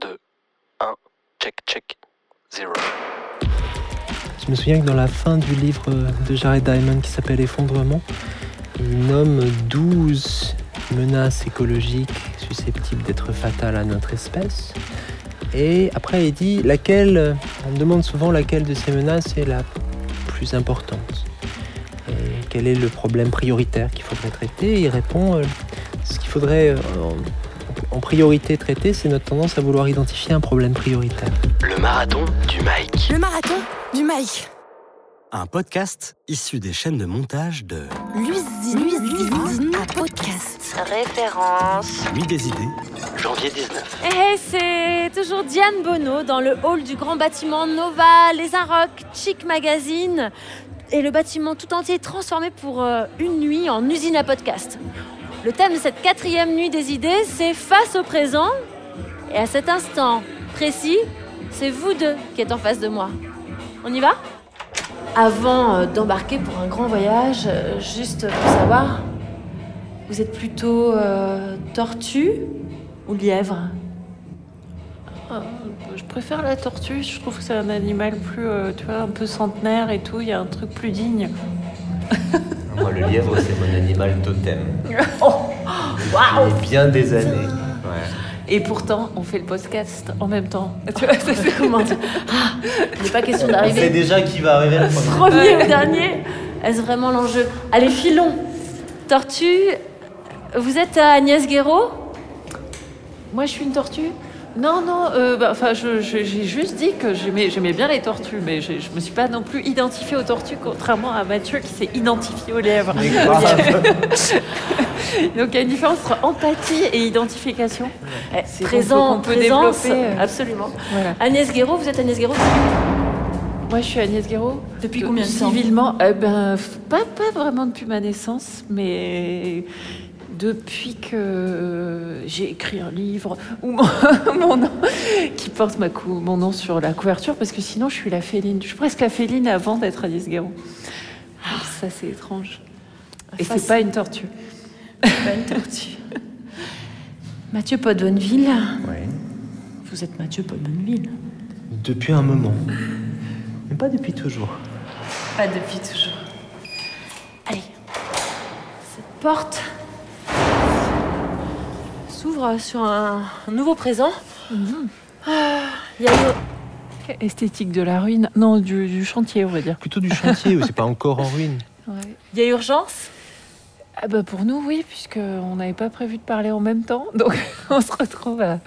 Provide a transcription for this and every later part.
2, 1, check, check, 0. Je me souviens que dans la fin du livre de Jared Diamond qui s'appelle Effondrement, il nomme 12 menaces écologiques susceptibles d'être fatales à notre espèce. Et après, il dit laquelle, on me demande souvent laquelle de ces menaces est la plus importante. Et quel est le problème prioritaire qu'il faudrait traiter? Il répond euh, ce qu'il faudrait euh, en, priorité traiter, c'est notre tendance à vouloir identifier un problème prioritaire. Le marathon du Mike. Le marathon du Mike. Un podcast issu des chaînes de montage de L'usine, l'usine à podcast. Référence. Nuit des idées, Janvier 19. Eh, c'est toujours Diane Bonneau dans le hall du grand bâtiment Nova, les Arocs, Chic Magazine. Et le bâtiment tout entier est transformé pour euh, une nuit en usine à podcast. Le thème de cette quatrième nuit des idées, c'est face au présent. Et à cet instant précis, c'est vous deux qui êtes en face de moi. On y va? Avant euh, d'embarquer pour un grand voyage, euh, juste pour savoir, vous êtes plutôt euh, tortue ou lièvre? Euh, je préfère la tortue, je trouve que c'est un animal plus, euh, tu vois, un peu centenaire et tout, il y a un truc plus digne. Moi, le lièvre, c'est mon animal totem. Waouh bien des années. Ouais. Et pourtant, on fait le podcast en même temps. Tu vois, ça, c'est- Comment dire Ah, Il n'est pas question d'arriver déjà qui va arriver le premier. premier ou dernier. Est-ce vraiment l'enjeu? Allez, filons. Tortue, vous êtes à Agnès Guéraud? Moi, je suis une tortue non, non, euh, bah, enfin, j'ai juste dit que j'aimais bien les tortues, mais je, je me suis pas non plus identifiée aux tortues, contrairement à Mathieu qui s'est identifié aux grave. Donc il y a une différence entre empathie et identification. Eh, C'est Présent, qu'on peut présence, développer, euh. absolument. Voilà. Agnès Guéraud, vous êtes Agnès Guéraud Moi, je suis Agnès Guéraud. Depuis combien de temps? Civilement, euh, ben, pas, pas vraiment depuis ma naissance, mais depuis que j'ai écrit un livre où mon, mon nom, qui porte ma cou- mon nom sur la couverture, parce que sinon, je suis la féline. Je suis presque la féline avant d'être Agnès Guéraud. Ah. Ça, c'est étrange. Et Face- c'est pas une tortue. Pas une tortue. Mathieu Podbonneville. Ouais. Vous êtes Mathieu Podbonneville. Depuis un moment. Mais pas depuis toujours. Pas depuis toujours. Allez. Cette porte s'ouvre sur un, un nouveau présent. Ah, Il y a une- Esthétique de la ruine. Non, du, du chantier, on va dire. Plutôt du chantier, où c'est pas encore en ruine. il y a urgence? Ah bah pour nous, oui, puisqu'on n'avait pas prévu de parler en même temps. Donc on se retrouve à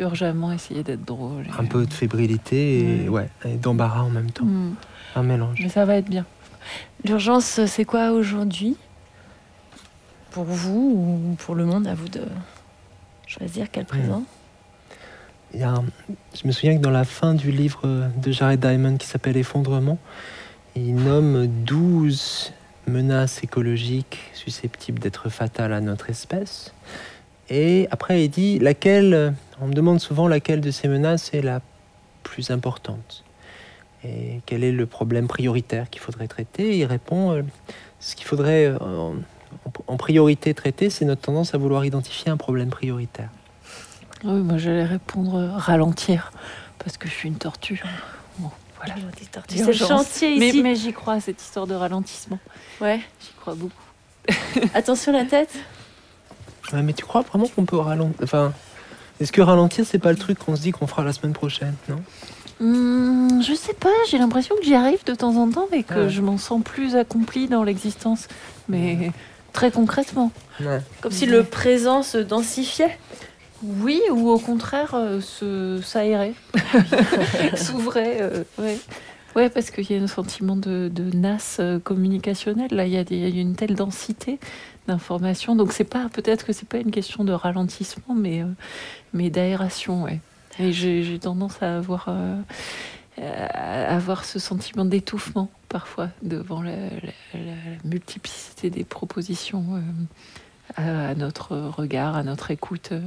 urgemment essayer d'être drôle. et- Un peu de fébrilité et, ouais, et d'embarras en même temps. Hmm. Un mélange. Mais ça va être bien. L'urgence, c'est quoi aujourd'hui? Pour vous ou pour le monde À vous de choisir quel présent. Il y a Je me souviens que dans la fin du livre de Jared Diamond qui s'appelle Effondrement, il nomme 12 menaces écologiques susceptibles d'être fatales à notre espèce. Et après, il dit laquelle, on me demande souvent laquelle de ces menaces est la plus importante. Et quel est le problème prioritaire qu'il faudrait traiter? Il répond euh, ce qu'il faudrait euh, en, priorité traiter, c'est notre tendance à vouloir identifier un problème prioritaire. Oui, moi j'allais répondre euh, ralentir, parce que je suis une tortue. Bon, voilà. C'est le chantier Mais, ici. mais j'y crois à cette histoire de ralentissement. Ouais. J'y crois beaucoup. Attention la tête. Ouais, mais tu crois vraiment qu'on peut ralentir Enfin, est-ce que ralentir, c'est pas le truc qu'on se dit qu'on fera la semaine prochaine, non? Hmm, je sais pas, j'ai l'impression que j'y arrive de temps en temps, mais que Ouais. je m'en sens plus accomplie dans l'existence. Mais très concrètement. Ouais. Comme si le présent se densifiait. Oui, ou au contraire, euh, se s'aérer, s'ouvrait. euh, ouais. ouais, parce qu'il y a un sentiment de, de nasse euh, communicationnelle. Là, il y, a des- il y a une telle densité d'informations. Donc, c'est pas peut-être que c'est pas une question de ralentissement, mais, euh, mais d'aération. Ouais. Et j'ai j'ai tendance à avoir, euh, à avoir ce sentiment d'étouffement parfois devant la, la- la multiplicité des propositions. euh, à, à notre regard, à notre écoute, euh,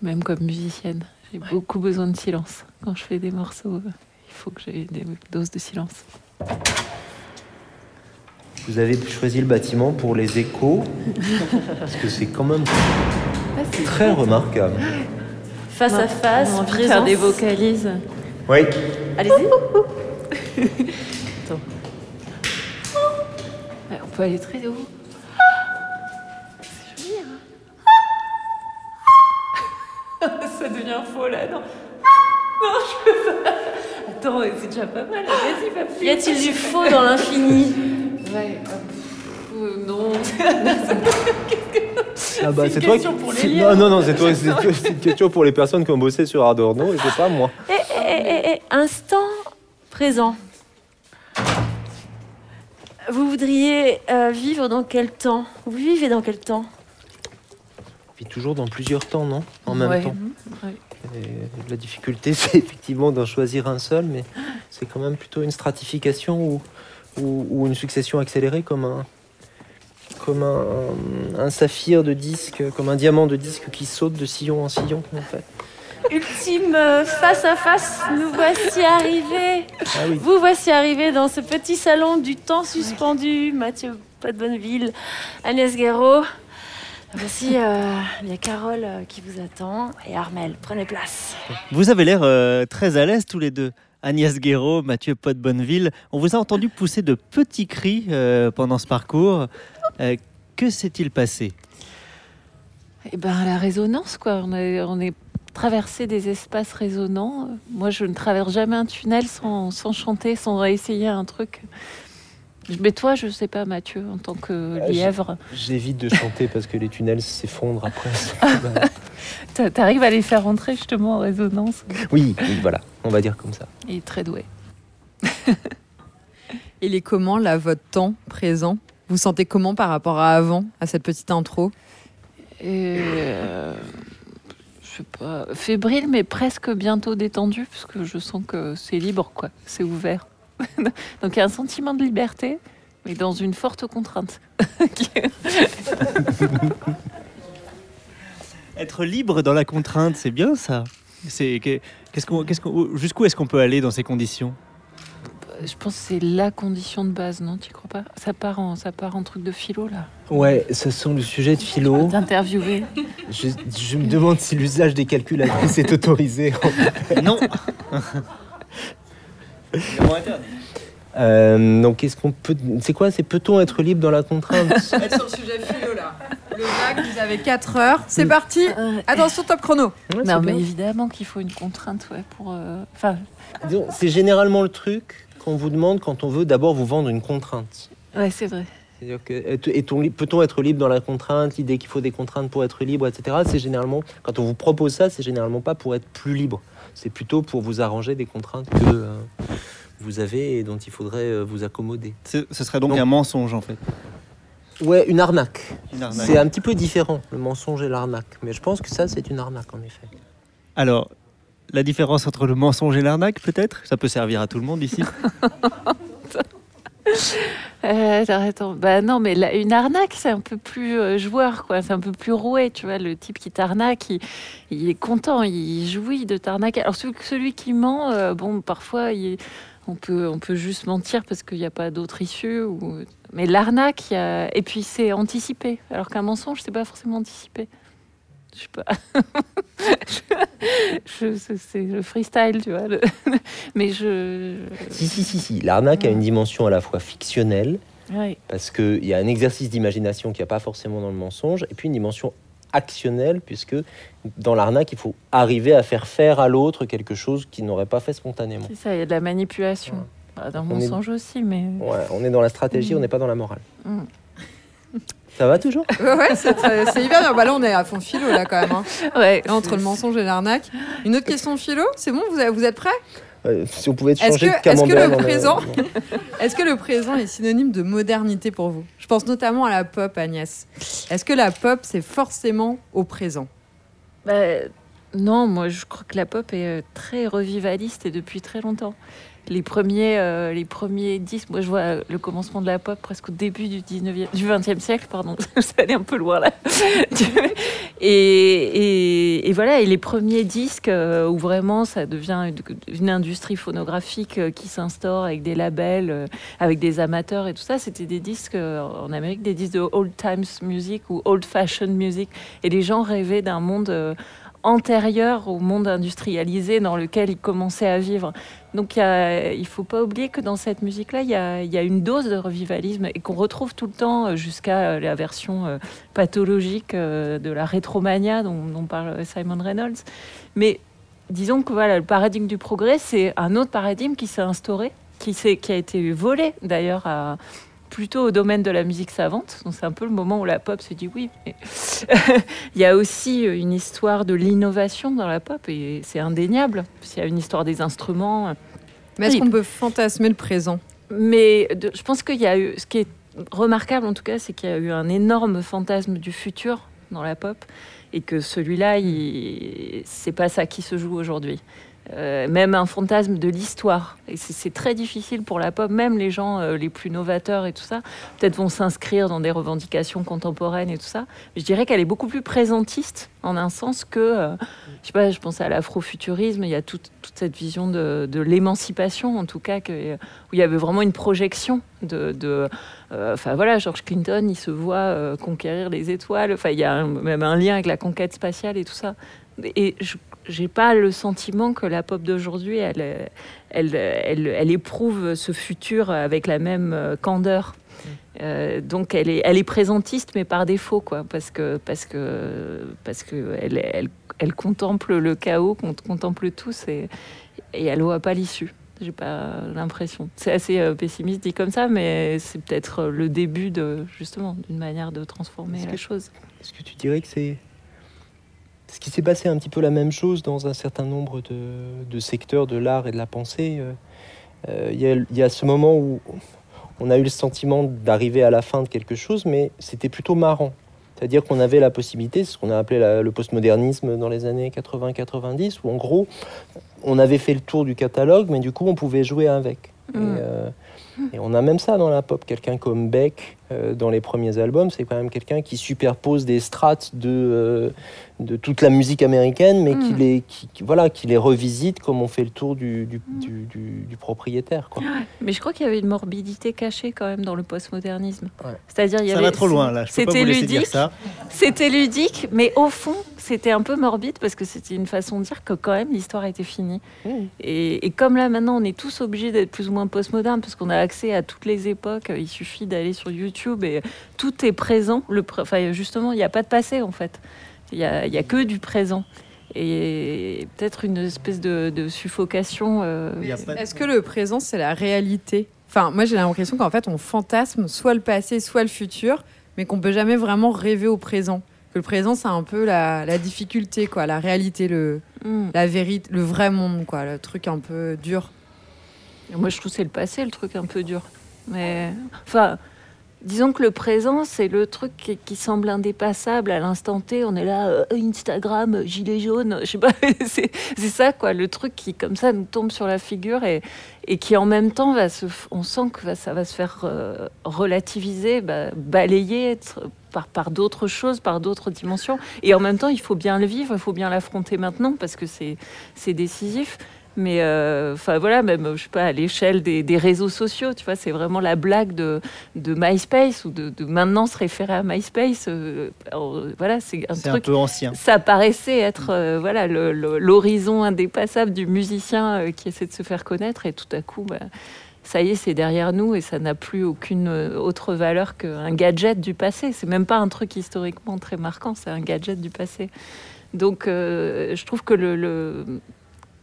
même comme musicienne. J'ai beaucoup besoin de silence. Quand je fais des morceaux, il faut que j'ai des doses de silence. Vous avez choisi le bâtiment pour les échos, parce que c'est quand même très remarquable. Face à face, On faire des vocalises. Oui. Allez-y. Ouais, on peut aller très haut. C'est joli, hein Ça devient faux là, non Non, je peux pas. Attends, c'est déjà pas mal. Vas-y, va plus. Y a-t-il du faux dans l'infini? Ouais. euh, euh, non. Ah bah, C'est toi question qui- pour les lièvres. Non, non, non, c'est toi, c'est toi- c'est une question pour les personnes qui ont bossé sur Adorno et c'est pas moi. Eh, eh, eh, eh, instant présent. Vous voudriez euh, vivre dans quel temps? Vous vivez dans quel temps? Puis toujours dans plusieurs temps, non? En même Ouais. temps. Ouais. Et la difficulté, c'est effectivement d'en choisir un seul, mais c'est quand même plutôt une stratification ou, ou, ou une succession accélérée comme un, comme un, un saphir de disque, comme un diamant de disque qui saute de sillon en sillon, en fait. Ultime euh, face à face, nous voici arrivés. Ah oui. Vous voici arrivés dans ce petit salon du temps suspendu. Mathieu Pas de Agnès Guéraud. Voici, euh, il y a Carole euh, qui vous attend et Armel. Prenez place. Vous avez l'air euh, très à l'aise tous les deux. Agnès Guéraud, Mathieu Pot Bonneville, on vous a entendu pousser de petits cris euh, pendant ce parcours. Euh, que s'est-il passé? Eh ben, la résonance, quoi. On est, on est traversé des espaces résonnants. Moi, je ne traverse jamais un tunnel sans, sans chanter, sans essayer un truc. Mais toi, je sais pas, Mathieu, en tant que Ah, j'ai- lièvre, J'évite de chanter parce que les tunnels s'effondrent après. t'a- t'arrives à les faire rentrer justement en résonance? oui, oui, voilà, on va dire comme ça. Il est très doué. Il est comment là votre temps présent? Vous sentez comment par rapport à avant, à cette petite intro? Euh, fébrile, mais presque bientôt détendu, parce que je sens que c'est libre, quoi. C'est ouvert. Donc il y a un sentiment de liberté, mais dans une forte contrainte. Être libre dans la contrainte, c'est bien ça. C'est que- qu'est-ce qu'on, qu'est-ce qu'on- jusqu'où est-ce qu'on peut aller dans ces conditions? Je pense que c'est la condition de base, non Tu crois pas? Ça part, en, ça part en truc de philo, là. Ouais, ce sont le sujet de philo. D'interviewer. Je, je me demande si l'usage des calculatrices est autorisé. Non. Euh, donc, qu'est-ce qu'on peut. C'est quoi C'est peut-on être libre dans la contrainte? Être sur le sujet philo là. Le bac, vous avez 4 heures. C'est parti. Attention, top chrono. Ouais, non, mais bien. évidemment qu'il faut une contrainte, ouais, pour... euh, Enfin, C'est généralement le truc qu'on vous demande quand on veut d'abord vous vendre une contrainte. ouais, c'est vrai. C'est-à-dire que peut-on être libre dans la contrainte L'idée qu'il faut des contraintes pour être libre, etc. C'est généralement quand on vous propose ça, c'est généralement pas pour être plus libre. C'est plutôt pour vous arranger des contraintes que euh, vous avez et dont il faudrait euh, vous accommoder. Ce, serait donc un mensonge en fait. Ouais, une arnaque. Une arnaque. C'est un petit peu différent, le mensonge et l'arnaque. Mais je pense que ça, c'est une arnaque, en effet. Alors, la différence entre le mensonge et l'arnaque, peut-être? Ça peut servir à tout le monde ici. Euh. Bah non, mais une arnaque, c'est un peu plus euh, joueur, quoi. C'est un peu plus roué, tu vois. Le type qui t'arnaque, il, il est content, il jouit de t'arnaquer. Alors celui, qui ment, euh, bon, parfois, on peut, on peut juste mentir parce qu'il n'y a pas d'autre issue. Mais l'arnaque, et puis c'est anticipé. Alors qu'un mensonge, c'est pas forcément anticipé. Je sais pas. je, c'est le freestyle, tu vois. le- Mais je. Si, si, si, si. L'arnaque a une dimension à la fois fictionnelle, Ouais. parce qu'il y a un exercice d'imagination qu'il n'y a pas forcément dans le mensonge, et puis une dimension actionnelle, puisque dans l'arnaque, il faut arriver à faire faire à l'autre quelque chose qu'il n'aurait pas fait spontanément. C'est ça, il y a de la manipulation. Ouais. Dans On mon est- songe aussi, mais. Ouais, on est dans la stratégie, Mm. on n'est pas dans la morale. Mm. Ça va toujours? Ouais, c'est hyper bien. Bah là, on est à fond philo là quand même. hein. Ouais, Là, entre le mensonge et l'arnaque. Une autre question philo, c'est bon vous, êtes prêts? Euh, Si on pouvait Est-ce changer que- de est-ce que le présent- Est-ce que le présent est synonyme de modernité pour vous? Je pense notamment à la pop, Agnès. Est-ce que la pop, c'est forcément au présent? Bah, non, moi je crois que la pop est euh, très revivaliste et depuis très longtemps. Les premiers, euh, les premiers disques, moi je vois le commencement de la pop presque au début du 19e, du 20e siècle, pardon, ça allait un peu loin là. et, voilà, et les premiers disques euh, où vraiment ça devient une, industrie phonographique euh, qui s'instaure avec des labels, avec des amateurs et tout ça, c'était des disques en Amérique, des disques de old times music ou old fashioned music. Et les gens rêvaient d'un monde euh, antérieur au monde industrialisé dans lequel il commençait à vivre. Donc il ne faut pas oublier que dans cette musique-là, il y a, une dose de revivalisme et qu'on retrouve tout le temps euh, jusqu'à euh, la version euh, pathologique de la rétromania dont, dont parle Simon Reynolds. Mais disons que voilà, le paradigme du progrès, c'est un autre paradigme qui s'est instauré, qui, qui a été volé d'ailleurs à plutôt au domaine de la musique savante. Donc c'est un peu le moment où la pop se dit oui. mais Il y a aussi une histoire de l'innovation dans la pop et c'est indéniable. Il y a une histoire des instruments. Mais est-ce Oui. qu'on peut fantasmer le présent? Mais de- je pense qu'il y a eu, ce qui est remarquable en tout cas, c'est qu'il y a eu un énorme fantasme du futur dans la pop et que celui-là, il- c'est pas ça qui se joue aujourd'hui. Euh, même un fantasme de l'histoire. Et c'est très difficile pour la pop, même les gens euh, les plus novateurs et tout ça, peut-être vont s'inscrire dans des revendications contemporaines et tout ça. Je dirais qu'elle est beaucoup plus présentiste en un sens que, euh, je sais pas, je pense à l'afrofuturisme, il y a toute, cette vision de, l'émancipation, en tout cas, où il y avait vraiment une projection de. Enfin voilà, George Clinton, il se voit conquérir les étoiles. Enfin, il y a même un lien avec la conquête spatiale et tout ça. Et je j'ai pas le sentiment que la pop d'aujourd'hui, elle, elle, elle, elle éprouve ce futur avec la même euh, candeur. Euh, donc elle est, elle est présentiste, mais par défaut, quoi, parce que parce que parce que elle, elle, elle contemple le chaos, qu'on contemple tous, et, et elle voit pas l'issue. J'ai pas l'impression. C'est assez euh, pessimiste dit comme ça, mais c'est peut-être le début de justement d'une manière de transformer la que- chose. Est-ce que tu dirais que c'est ce qui s'est passé un petit peu la même chose dans un certain nombre de, de secteurs de l'art et de la pensée euh, euh, Il y, a- il y a ce moment où on a eu le sentiment d'arriver à la fin de quelque chose, mais c'était plutôt marrant. C'est-à-dire qu'on avait la possibilité, ce qu'on a appelé la- le postmodernisme dans les années 80-90, où en gros, on avait fait le tour du catalogue, mais du coup, on pouvait jouer avec. Et, Mm. euh, et on a même ça dans la pop. Quelqu'un comme Beck, dans les premiers albums, c'est quand même quelqu'un qui superpose des strates de, euh, de toute la musique américaine, mais qui, Mm. les, qui, qui- voilà, qui les revisite comme on fait le tour du, du, du- du- du propriétaire. Quoi. Mais je crois qu'il y avait une morbidité cachée quand même dans le postmodernisme. Ouais. C'est-à-dire, il y Ça avait va trop loin là. C'était ludique. ça. C'était ludique, mais au fond, c'était un peu morbide parce que c'était une façon de dire que quand même l'histoire était finie. Mm. Et, et comme là maintenant, on est tous obligés d'être plus ou moins postmoderne parce qu'on a accès à toutes les époques. Il suffit d'aller sur YouTube et tout est présent. Le, pr- enfin, justement, il n'y a pas de passé en fait. Il n'y a, que du présent. Et peut-être une espèce de, de suffocation. euh, Est-ce que le présent, c'est la réalité? Enfin, moi, j'ai l'impression qu'en fait, on fantasme soit le passé, soit le futur, mais qu'on peut jamais vraiment rêver au présent. Que le présent, c'est un peu la, la difficulté, quoi, la réalité, le, hmm. la vérité, le vrai monde, quoi, le truc un peu dur. Moi, je trouve que c'est le passé, le truc un peu dur. Mais, enfin, disons que le présent, c'est le truc qui, semble indépassable à l'instant T. On est là, euh, Instagram, gilet jaune, je sais pas, c'est ça, quoi, le truc qui, comme ça, nous tombe sur la figure et, qui, en même temps, va se, on sent que ça va se faire euh, relativiser, balayer par, d'autres choses, par d'autres dimensions. Et en même temps, il faut bien le vivre, il faut bien l'affronter maintenant parce que c'est décisif. Mais euh, enfin voilà, même je sais pas à l'échelle des, des réseaux sociaux, tu vois, c'est vraiment la blague de, de MySpace ou de, de maintenant se référer à MySpace. euh, alors, voilà, c'est un C'est un truc. peu ancien. Ça paraissait être euh, voilà l'horizon indépassable du musicien euh, qui essaie de se faire connaître et tout à coup, bah, ça y est, c'est derrière nous et ça n'a plus aucune euh, autre valeur qu'un gadget du passé. C'est même pas un truc historiquement très marquant, c'est un gadget du passé. Donc, euh, je trouve que le, le-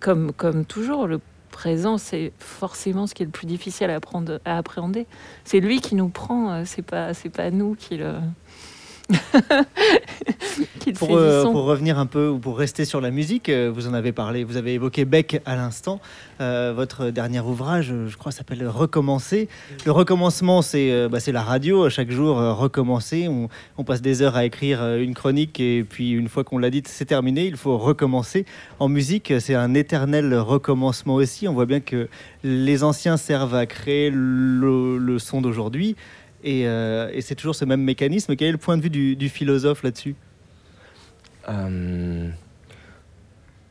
comme, toujours, le présent, c'est forcément ce qui est le plus difficile à, à appréhender. C'est lui qui nous prend, euh, c'est pas, c'est pas nous qui le Pour, euh, pour revenir un peu ou pour rester sur la musique, euh, vous en avez parlé, vous avez évoqué Beck à l'instant. Euh, votre dernier ouvrage, je crois, s'appelle Recommencer. Le recommencement, c'est bah, la radio. Chaque jour, recommencer. On, on passe des heures à écrire une chronique et puis une fois qu'on l'a dite, c'est terminé. Il faut recommencer. En musique, c'est un éternel recommencement aussi. On voit bien que les anciens servent à créer le, le son d'aujourd'hui. Et, euh, et c'est toujours ce même mécanisme. Quel est le point de vue du, philosophe là-dessus Euh,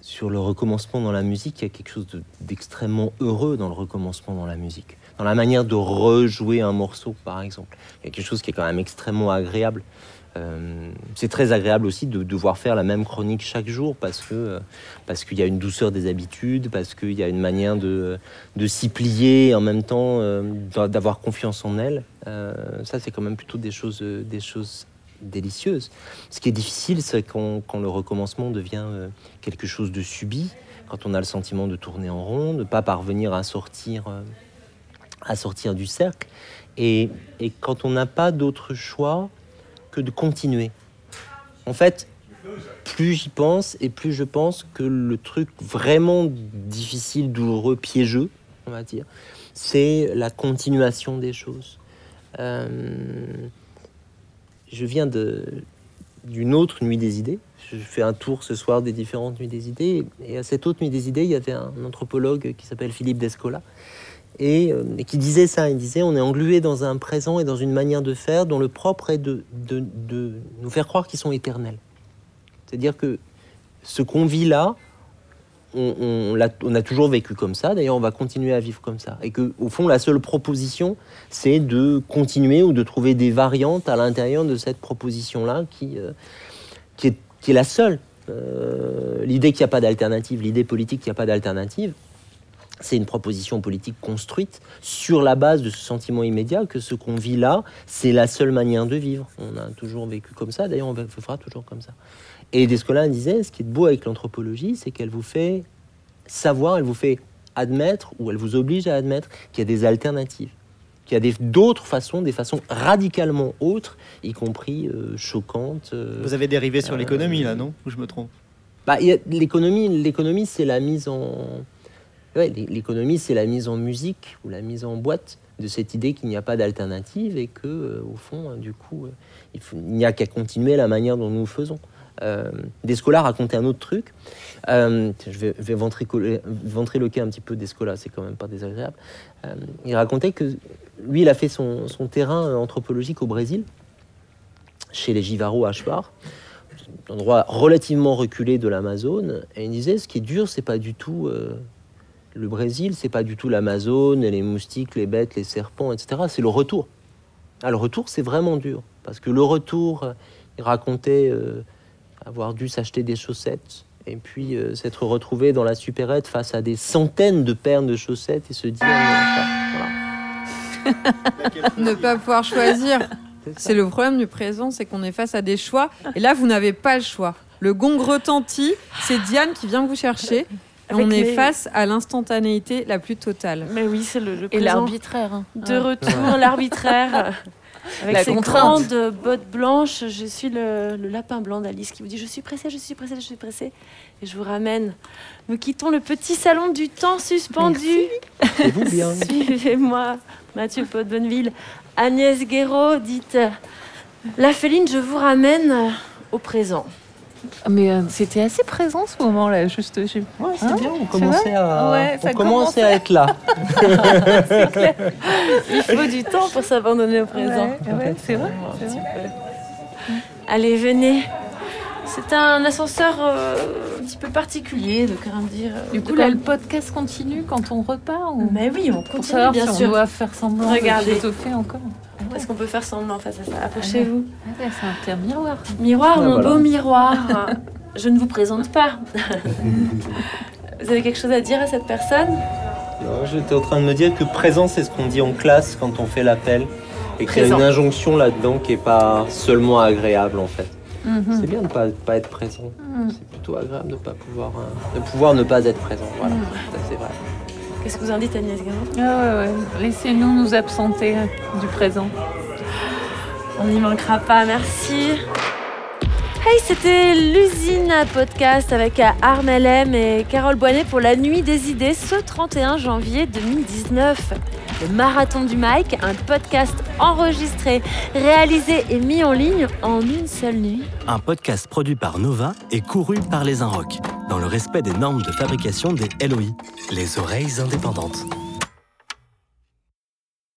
sur le recommencement dans la musique, il y a quelque chose de- d'extrêmement heureux dans le recommencement dans la musique. Dans la manière de rejouer un morceau, par exemple. Il y a quelque chose qui est quand même extrêmement agréable. Euh, c'est très agréable aussi de devoir faire la même chronique chaque jour parce que parce qu'il y a une douceur des habitudes, parce qu'il y a une manière de, de s'y plier et en même temps d'a- d'avoir confiance en elle. Euh, ça, c'est quand même plutôt des choses, euh, des choses délicieuses. Ce qui est difficile, c'est quand, le recommencement devient euh, quelque chose de subi, quand on a le sentiment de tourner en rond, de ne pas parvenir à sortir, à sortir du cercle, et, et quand on n'a pas d'autre choix que de continuer. En fait, plus j'y pense et plus je pense que le truc vraiment difficile, douloureux, piégeux, on va dire, c'est la continuation des choses. Euh, je viens d'une autre nuit des idées. Je fais un tour ce soir des différentes nuits des idées. Et à cette autre nuit des idées, il y avait un anthropologue qui s'appelle Philippe Descola et, euh, et qui disait ça. Il disait on est englué dans un présent et dans une manière de faire dont le propre est de, de, de nous faire croire qu'ils sont éternels. C'est-à-dire que ce qu'on vit là, on, a toujours vécu comme ça. D'ailleurs, on va continuer à vivre comme ça. Et que, au fond, la seule proposition, c'est de continuer ou de trouver des variantes à l'intérieur de cette proposition-là qui, euh, est, la seule. Euh, l'idée qu'il n'y a pas d'alternative, l'idée politique qu'il n'y a pas d'alternative, c'est une proposition politique construite sur la base de ce sentiment immédiat que ce qu'on vit là, c'est la seule manière de vivre. On a toujours vécu comme ça, d'ailleurs on fera toujours comme ça. Et Descola disait, ce qui est beau avec l'anthropologie, c'est qu'elle vous fait savoir, elle vous fait admettre, ou elle vous oblige à admettre qu'il y a des alternatives, qu'il y a d'autres façons, des façons radicalement autres, y compris euh, choquantes. euh, Vous avez dérivé sur l'économie, là, non? Ou je me trompe? Bah, l'économie, l'économie, c'est la mise en, ouais, l'économie, c'est la mise en musique ou la mise en boîte de cette idée qu'il n'y a pas d'alternative et que, euh, au fond, euh, du coup, euh, il n'y a qu'à continuer la manière dont nous faisons. Euh, Descola racontait un autre truc. Euh, je vais, vais ventriloquer un petit peu Descola, c'est quand même pas désagréable. Euh, il racontait que lui, il a fait son, terrain euh, anthropologique au Brésil, chez les Jivaro Ashbar un endroit relativement reculé de l'Amazone. Et il disait, ce qui est dur, c'est pas du tout le Brésil, c'est pas du tout l'Amazone, les moustiques, les bêtes, les serpents, etc. C'est le retour. Ah, le retour, c'est vraiment dur. Parce que le retour, il racontait avoir dû s'acheter des chaussettes et puis euh, s'être retrouvé dans la supérette face à des centaines de paires de chaussettes et se dire, voilà. ne pas pouvoir choisir. C'est le problème du présent, c'est qu'on est face à des choix. Et là, vous n'avez pas le choix. Le gong retentit, c'est Diane qui vient vous chercher. Et Avec on est les- face à l'instantanéité la plus totale. Mais oui, c'est le, le Et présent. l'arbitraire. hein. De Ouais. retour, l'arbitraire. Avec La ses contrainte. grandes bottes blanches, je suis le, le lapin blanc d'Alice qui vous dit Je suis pressée, je suis pressée, je suis pressée. Et je vous ramène. Nous quittons le petit salon du temps suspendu. C'est vous bien. Suivez-moi, Mathieu Pot de Bonneville. Agnès Guéraud, dites La féline, je vous ramène au présent. Mais euh, c'était assez présent ce moment-là, juste. Ouais, c'est Hein bien, on C'est commençait, à, Ouais, on ça commençait à être là. Il faut du temps pour s'abandonner au présent. Ouais, c'est vrai. Allez, venez. C'est un ascenseur euh, un petit peu particulier, de comment dire. euh, Du coup, là, le podcast continue quand on repart ou... Mais oui, on Pour continue, savoir bien si sûr. on doit faire semblant Regardez. de encore. Est-ce qu'on peut faire semblant face à ça? Approchez-vous. Ah ouais, c'est un terme miroir. Miroir, Ah, mon voilà. beau miroir. Je ne vous présente pas. vous avez quelque chose à dire à cette personne? J'étais en train de me dire que présent, c'est ce qu'on dit en classe quand on fait l'appel. Et qu'il y a une injonction là-dedans qui n'est pas seulement agréable en fait. Mhm. C'est bien de ne pas, pas être présent. Mhm. C'est plutôt agréable de, pas pouvoir, euh, de pouvoir ne pas être présent. Voilà, Mhm. ça c'est vrai. Qu'est-ce que vous en dites, Agnès Guérin? Ah ouais, ouais. Laissez-nous nous absenter du présent. On n'y manquera pas, merci. Hey, c'était l'usine à podcast avec Armel M et Carole Boinet pour la nuit des idées ce 31 janvier 2019. Le marathon du Mike, un podcast enregistré, réalisé et mis en ligne en une seule nuit. Un podcast produit par Nova et couru par les Inrocks, dans le respect des normes de fabrication des LOI, les oreilles indépendantes.